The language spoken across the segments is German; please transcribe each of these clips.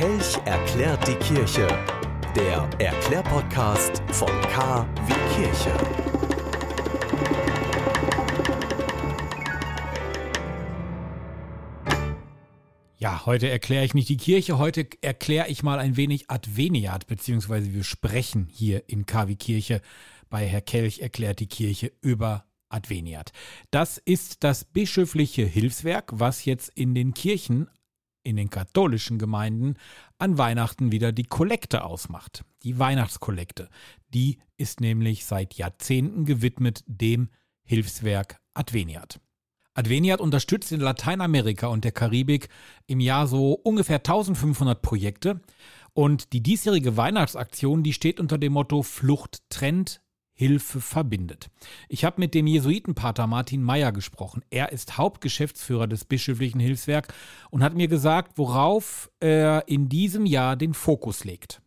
Kelch erklärt die Kirche. Der Erklärpodcast von K wie Kirche. Ja, heute erkläre ich nicht die Kirche, heute erkläre ich mal ein wenig Adveniat, beziehungsweise wir sprechen hier in KW Kirche bei Herr Kelch erklärt die Kirche über Adveniat. Das ist das bischöfliche Hilfswerk, was jetzt in den Kirchen in den katholischen Gemeinden an Weihnachten wieder die Kollekte ausmacht. Die Weihnachtskollekte. Die ist nämlich seit Jahrzehnten gewidmet dem Hilfswerk Adveniat. Adveniat unterstützt in Lateinamerika und der Karibik im Jahr so ungefähr 1500 Projekte und die diesjährige Weihnachtsaktion, die steht unter dem Motto Flucht trennt, Hilfe verbindet. Ich habe mit dem Jesuitenpater Martin Meyer gesprochen. Er ist Hauptgeschäftsführer des bischöflichen Hilfswerk und hat mir gesagt, worauf er in diesem Jahr den Fokus legt.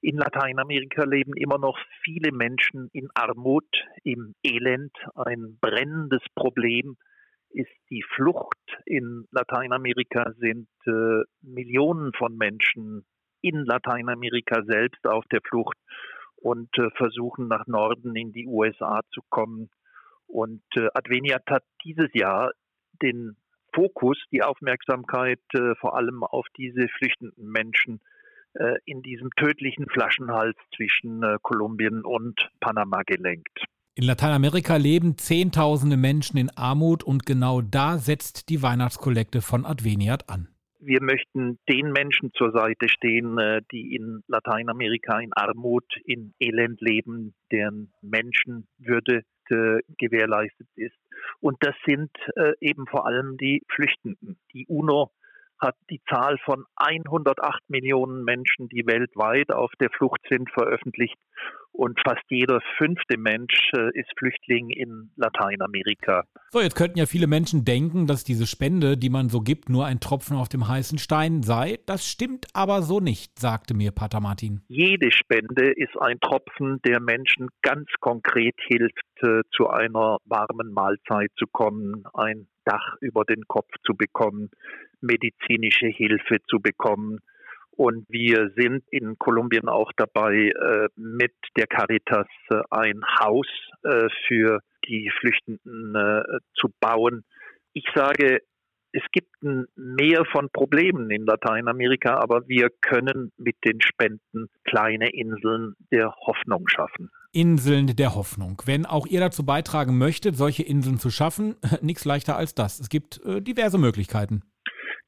In Lateinamerika leben immer noch viele Menschen in Armut, im Elend. Ein brennendes Problem ist die Flucht. In Lateinamerika sind äh, Millionen von Menschen in Lateinamerika selbst auf der Flucht und äh, versuchen nach Norden in die USA zu kommen. Und äh, Adveniat hat dieses Jahr den Fokus, die Aufmerksamkeit äh, vor allem auf diese flüchtenden Menschen in diesem tödlichen Flaschenhals zwischen Kolumbien und Panama gelenkt. In Lateinamerika leben Zehntausende Menschen in Armut und genau da setzt die Weihnachtskollekte von Adveniat an. Wir möchten den Menschen zur Seite stehen, äh, die in Lateinamerika in Armut, in Elend leben, deren Menschenwürde äh, gewährleistet ist. Und das sind äh, eben vor allem die Flüchtenden. Die UNO hat die Zahl von 108 Millionen Menschen, die weltweit auf der Flucht sind, veröffentlicht. Und fast jeder fünfte Mensch äh, ist Flüchtling in Lateinamerika. So, jetzt könnten ja viele Menschen denken, dass diese Spende, die man so gibt, nur ein Tropfen auf dem heißen Stein sei. Das stimmt aber so nicht, sagte mir Pater Martin. Jede Spende ist ein Tropfen, der Menschen ganz konkret hilft, äh, zu einer warmen Mahlzeit zu kommen, ein Dach über den Kopf zu bekommen, medizinische Hilfe zu bekommen. Und wir sind in Kolumbien auch dabei, äh, mit der Caritas äh, ein Haus äh, für die Flüchtenden zu bauen. Ich sage, es gibt ein Meer von Problemen in Lateinamerika, aber wir können mit den Spenden kleine Inseln der Hoffnung schaffen. Inseln der Hoffnung. Wenn auch ihr dazu beitragen möchtet, solche Inseln zu schaffen, nichts leichter als das. Es gibt diverse Möglichkeiten.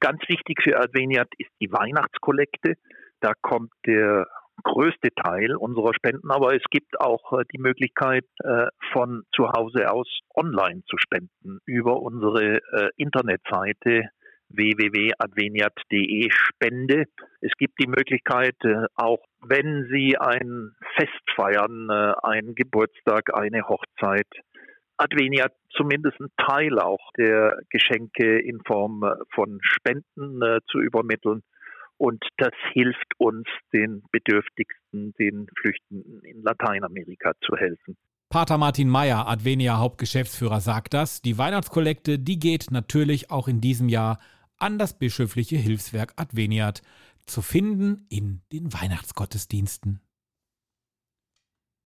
Ganz wichtig für Adveniat ist die Weihnachtskollekte. Da kommt der größte Teil unserer Spenden, aber es gibt auch äh, die Möglichkeit, äh, von zu Hause aus online zu spenden über unsere äh, Internetseite www.adveniat.de Spende. Es gibt die Möglichkeit, auch wenn Sie ein Fest feiern, einen Geburtstag, eine Hochzeit, Adveniat zumindest einen Teil auch der Geschenke in Form von Spenden zu übermitteln. Und das hilft uns, den Bedürftigsten, den Flüchtenden in Lateinamerika zu helfen. Pater Martin Meyer, Advenia Hauptgeschäftsführer, sagt das. Die Weihnachtskollekte, die geht natürlich auch in diesem Jahr an das bischöfliche Hilfswerk Adveniat, zu finden in den Weihnachtsgottesdiensten.